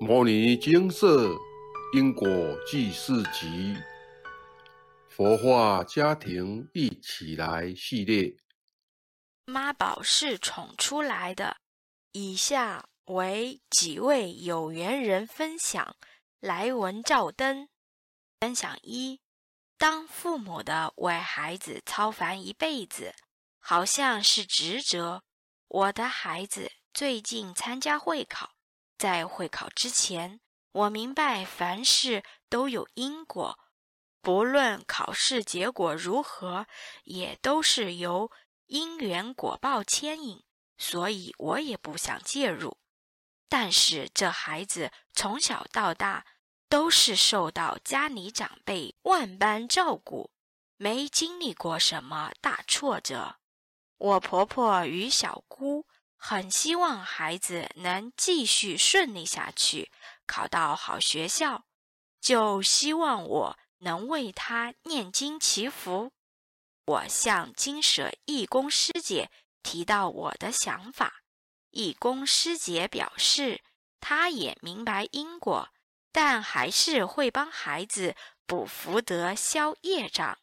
《摩尼金色因果记事集》佛化家庭一起来系列。妈宝是宠出来的。以下为几位有缘人分享来文照灯。分享一：当父母的为孩子操烦一辈子，好像是职责。我的孩子最近参加会考。在会考之前，我明白凡事都有因果，不论考试结果如何，也都是由因缘果报牵引，所以我也不想介入。但是这孩子从小到大都是受到家里长辈万般照顾，没经历过什么大挫折。我婆婆与小姑。很希望孩子能继续顺利下去，考到好学校，就希望我能为他念经祈福。我向金舍义工师姐提到我的想法，义工师姐表示，她也明白因果，但还是会帮孩子补福德、消业障。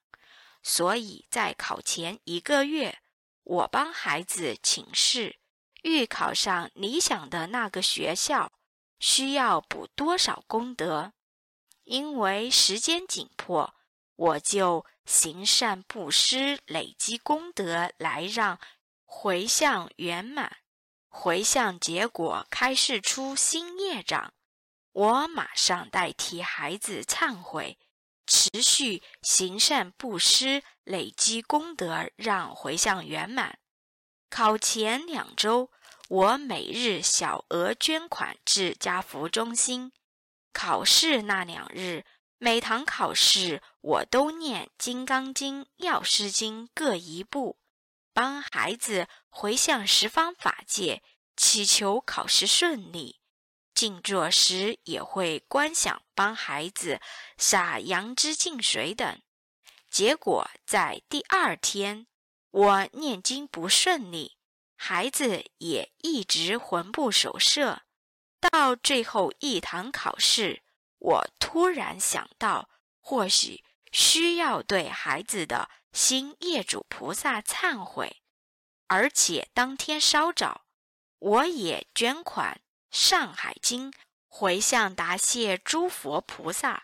所以在考前一个月，我帮孩子请示。欲考上理想的那个学校，需要补多少功德？因为时间紧迫，我就行善布施，累积功德，来让回向圆满。回向结果开示出新业障，我马上代替孩子忏悔，持续行善布施，累积功德，让回向圆满。考前两周。我每日小额捐款至家福中心。考试那两日，每堂考试我都念《金刚经》《药师经》各一部，帮孩子回向十方法界，祈求考试顺利。静坐时也会观想帮孩子洒杨枝净水等。结果在第二天，我念经不顺利。孩子也一直魂不守舍，到最后一堂考试，我突然想到，或许需要对孩子的新业主菩萨忏悔，而且当天稍早，我也捐款《上海经》回向答谢诸佛菩萨，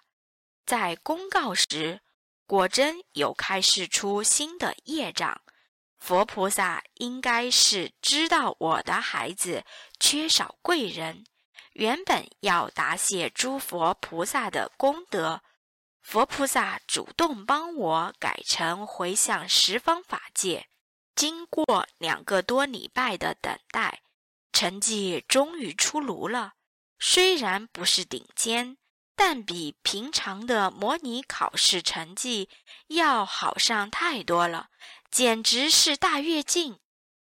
在公告时，果真有开示出新的业障。佛菩萨应该是知道我的孩子缺少贵人，原本要答谢诸佛菩萨的功德，佛菩萨主动帮我改成回向十方法界。经过两个多礼拜的等待，成绩终于出炉了。虽然不是顶尖，但比平常的模拟考试成绩要好上太多了。简直是大跃进！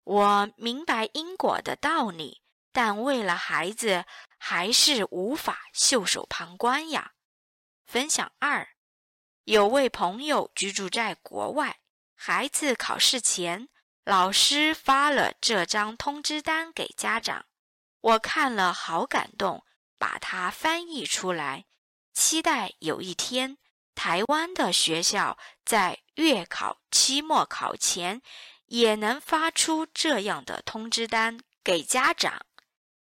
我明白因果的道理，但为了孩子，还是无法袖手旁观呀。分享二：有位朋友居住在国外，孩子考试前，老师发了这张通知单给家长，我看了好感动，把它翻译出来，期待有一天。台湾的学校在月考、期末考前也能发出这样的通知单给家长。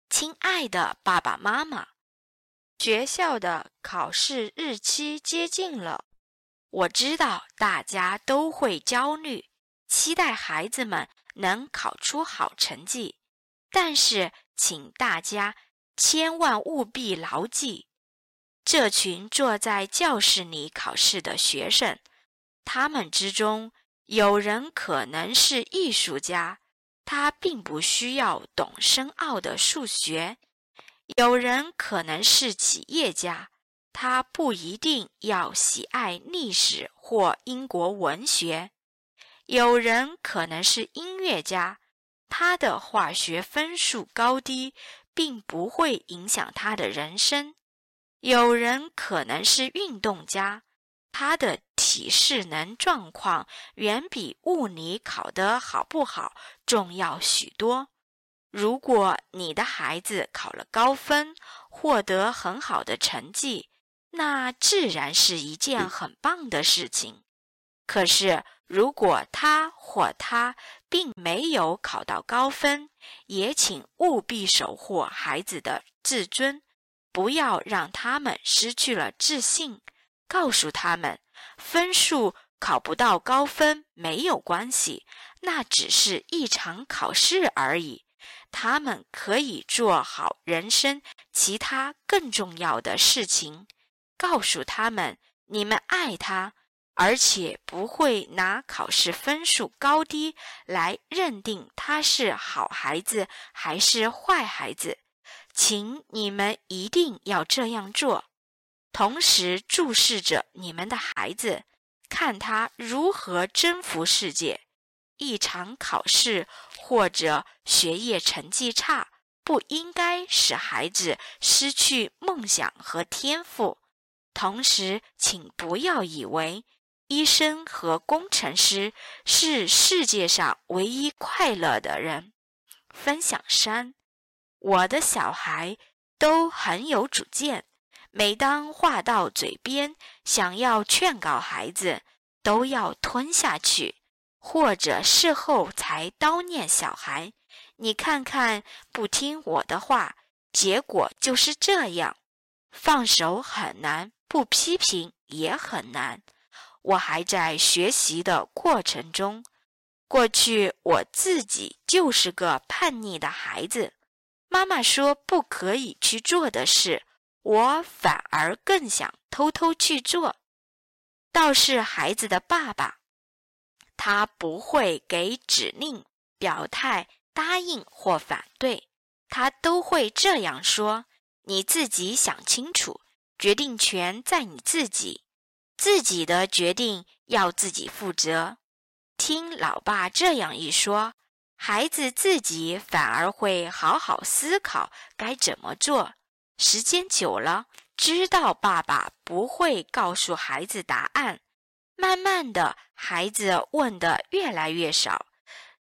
亲爱的爸爸妈妈，学校的考试日期接近了，我知道大家都会焦虑，期待孩子们能考出好成绩。但是，请大家千万务必牢记。这群坐在教室里考试的学生，他们之中有人可能是艺术家，他并不需要懂深奥的数学；有人可能是企业家，他不一定要喜爱历史或英国文学；有人可能是音乐家，他的化学分数高低并不会影响他的人生。有人可能是运动家，他的体适能状况远比物理考得好不好重要许多。如果你的孩子考了高分，获得很好的成绩，那自然是一件很棒的事情。可是，如果他或她并没有考到高分，也请务必守护孩子的自尊，不要让他们失去了自信。告诉他们，分数考不到高分没有关系，那只是一场考试而已。他们可以做好人生其他更重要的事情。告诉他们，你们爱他，而且不会拿考试分数高低来认定他是好孩子还是坏孩子。请你们一定要这样做，同时注视着你们的孩子，看他如何征服世界。一场考试或者学业成绩差，不应该使孩子失去梦想和天赋。同时，请不要以为医生和工程师是世界上唯一快乐的人。分享三，我的小孩都很有主见。每当话到嘴边，想要劝告孩子，都要吞下去。或者事后才叨念小孩，你看看，不听我的话，结果就是这样。放手很难，不批评也很难。我还在学习的过程中。过去我自己就是个叛逆的孩子，妈妈说不可以去做的事，我反而更想偷偷去做。倒是孩子的爸爸。他不会给指令、表态、答应或反对，他都会这样说：“你自己想清楚，决定权在你自己，自己的决定要自己负责。”听老爸这样一说，孩子自己反而会好好思考该怎么做。时间久了，知道爸爸不会告诉孩子答案。慢慢的，孩子问的越来越少，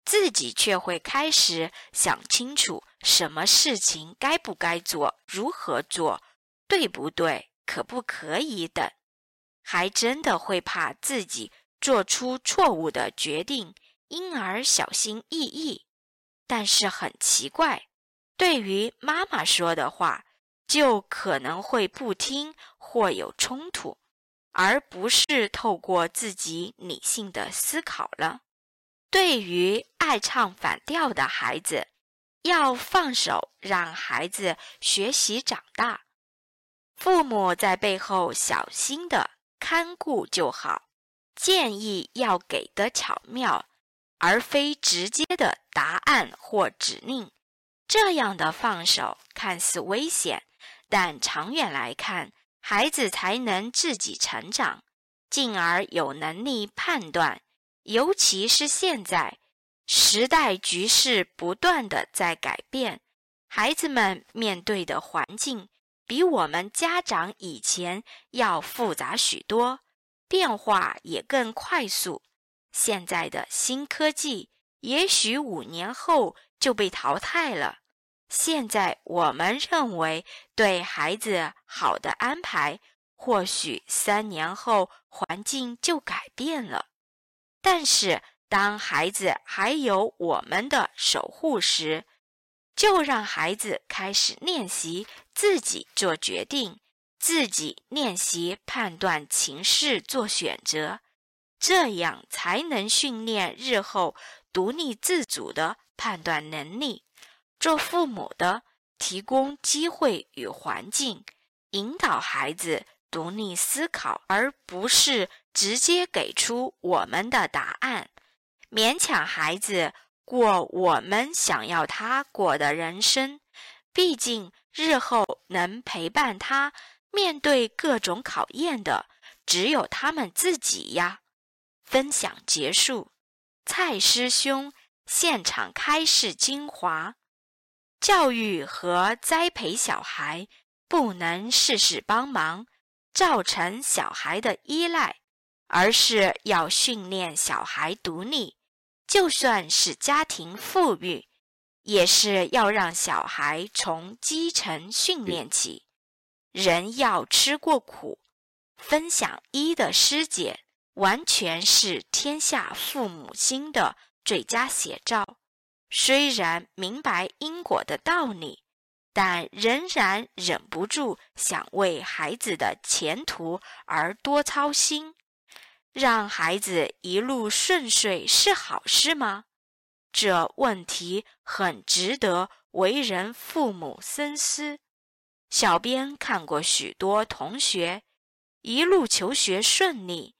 自己却会开始想清楚什么事情该不该做，如何做，对不对，可不可以等，还真的会怕自己做出错误的决定，婴儿小心翼翼。但是很奇怪，对于妈妈说的话，就可能会不听或有冲突。而不是透过自己理性的思考了。对于爱唱反调的孩子，要放手让孩子学习长大，父母在背后小心的看顾就好。建议要给的巧妙，而非直接的答案或指令。这样的放手看似危险，但长远来看。孩子才能自己成长，进而有能力判断。尤其是现在，时代局势不断的在改变，孩子们面对的环境比我们家长以前要复杂许多，变化也更快速。现在的新科技，也许五年后就被淘汰了。现在我们认为对孩子好的安排，或许三年后环境就改变了。但是当孩子还有我们的守护时，就让孩子开始练习自己做决定，自己练习判断情势、做选择，这样才能训练日后独立自主的判断能力。做父母的，提供机会与环境，引导孩子独立思考，而不是直接给出我们的答案，勉强孩子过我们想要他过的人生。毕竟，日后能陪伴他面对各种考验的，只有他们自己呀。分享结束，蔡师兄现场开示精华。教育和栽培小孩，不能事事帮忙，造成小孩的依赖，而是要训练小孩独立。就算是家庭富裕，也是要让小孩从基层训练起。人要吃过苦，分享一的师姐完全是天下父母心的最佳写照。虽然明白因果的道理，但仍然忍不住想为孩子的前途而多操心。让孩子一路顺遂是好事吗？这问题很值得为人父母深思。小编看过许多同学一路求学顺利，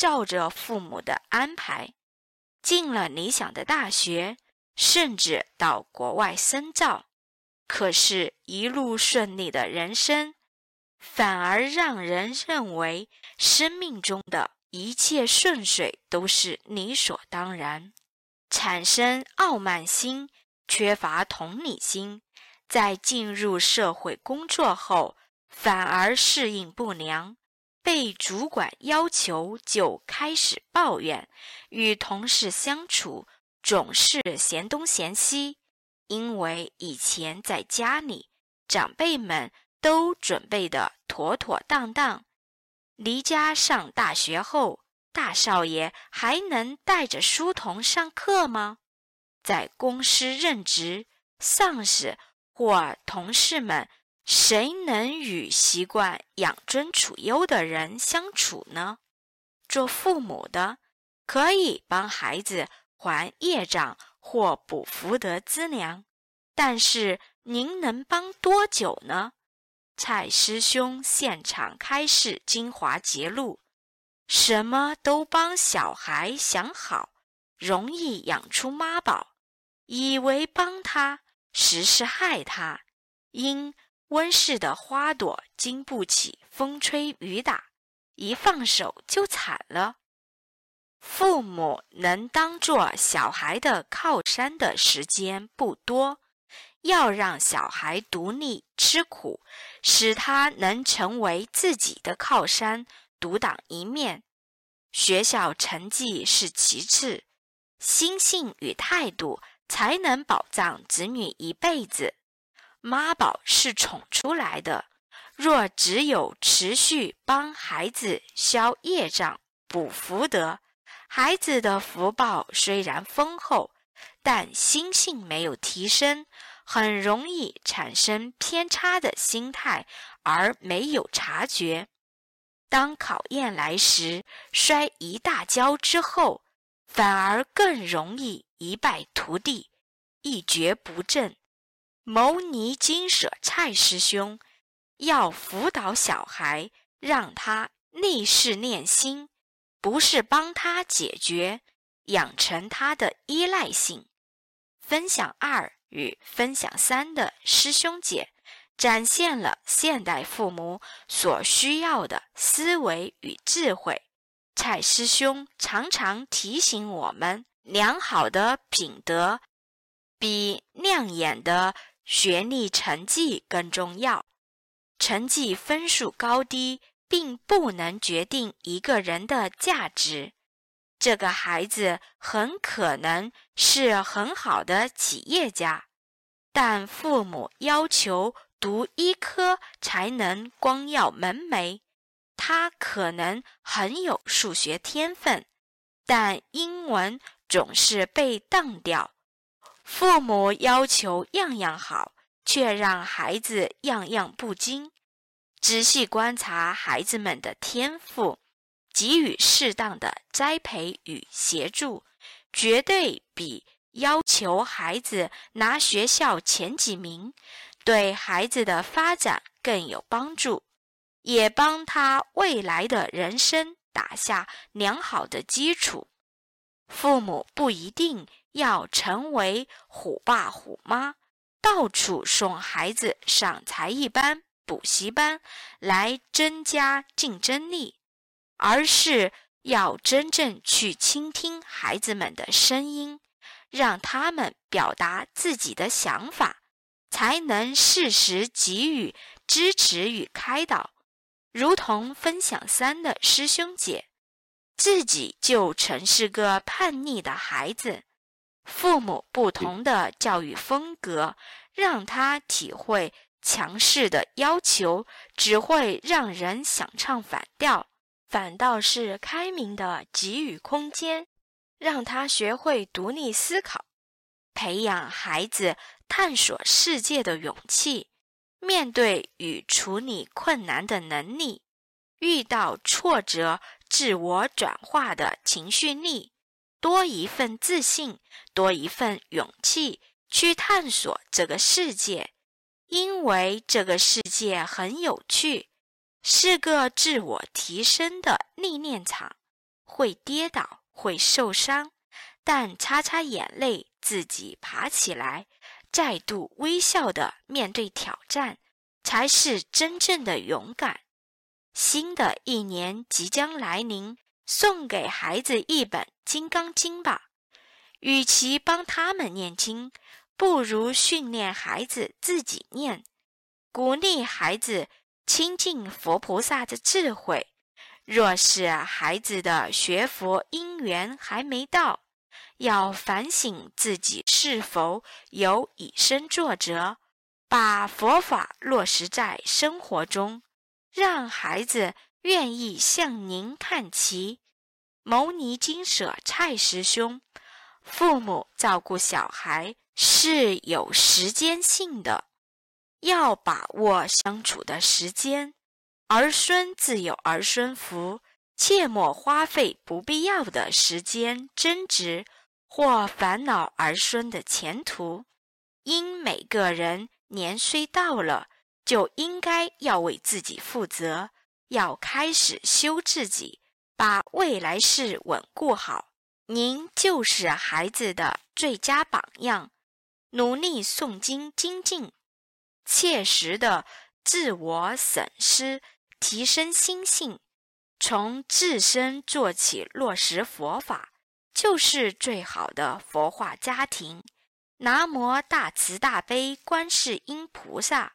照着父母的安排进了理想的大学，甚至到国外深造。可是，一路顺利的人生，反而让人认为生命中的一切顺遂都是理所当然，产生傲慢心，缺乏同理心。在进入社会工作后，反而适应不良，被主管要求就开始抱怨，与同事相处总是嫌东嫌西。因为以前在家里，长辈们都准备的妥妥当当，离家上大学后，大少爷还能带着书童上课吗？在公司任职，上司。或同事们，谁能与习惯养尊处优的人相处呢？做父母的可以帮孩子还业障或补福德资粮，但是您能帮多久呢？蔡师兄现场开示精华节录：什么都帮小孩想好，容易养出妈宝，以为帮他。实是害他，因温室的花朵经不起风吹雨打，一放手就惨了。父母能当做小孩的靠山的时间不多，要让小孩独立吃苦，使他能成为自己的靠山，独当一面。学校成绩是其次，心性与态度。才能保障子女一辈子。妈宝是宠出来的，若只有持续帮孩子消业障、补福德，孩子的福报虽然丰厚，但心性没有提升，很容易产生偏差的心态，而没有察觉。当考验来时，摔一大跤之后，反而更容易。一败涂地，一蹶不振。牟尼金舍蔡师兄要辅导小孩，让他逆势念心，不是帮他解决，养成他的依赖性。分享二与分享三的师兄姐，展现了现代父母所需要的思维与智慧。蔡师兄常常提醒我们。良好的品德比亮眼的学历成绩更重要。成绩分数高低并不能决定一个人的价值。这个孩子很可能是很好的企业家，但父母要求读医科才能光耀门楣。他可能很有数学天分，但英文。总是被当掉，父母要求样样好，却让孩子样样不精。仔细观察孩子们的天赋，给予适当的栽培与协助，绝对比要求孩子拿学校前几名，对孩子的发展更有帮助，也帮他未来的人生打下良好的基础。父母不一定要成为虎爸虎妈，到处送孩子上才艺班、补习班来增加竞争力，而是要真正去倾听孩子们的声音，让他们表达自己的想法，才能适时给予支持与开导。如同分享三的师兄姐。自己就曾是个叛逆的孩子，父母不同的教育风格，让他体会强势的要求只会让人想唱反调，反倒是开明的给予空间，让他学会独立思考，培养孩子探索世界的勇气，面对与处理困难的能力，遇到挫折自我转化的情绪力。多一份自信，多一份勇气去探索这个世界，因为这个世界很有趣，是个自我提升的历练场。会跌倒，会受伤，但擦擦眼泪，自己爬起来，再度微笑的面对挑战，才是真正的勇敢。新的一年即将来临。送给孩子一本《金刚经》吧，与其帮他们念经，不如训练孩子自己念，鼓励孩子亲近佛菩萨的智慧。若是孩子的学佛因缘还没到，要反省自己是否有以身作则，把佛法落实在生活中，让孩子。愿意向您看齐，牟尼金舍蔡师兄，父母照顾小孩是有时间性的，要把握相处的时间。儿孙自有儿孙福，切莫花费不必要的时间争执或烦恼儿孙的前途。因每个人年岁到了，就应该要为自己负责。要开始修自己，把未来事稳固好。您就是孩子的最佳榜样，努力诵经精进，切实的自我审思，提升心性，从自身做起，落实佛法，就是最好的佛化家庭。南无大慈大悲观世音菩萨。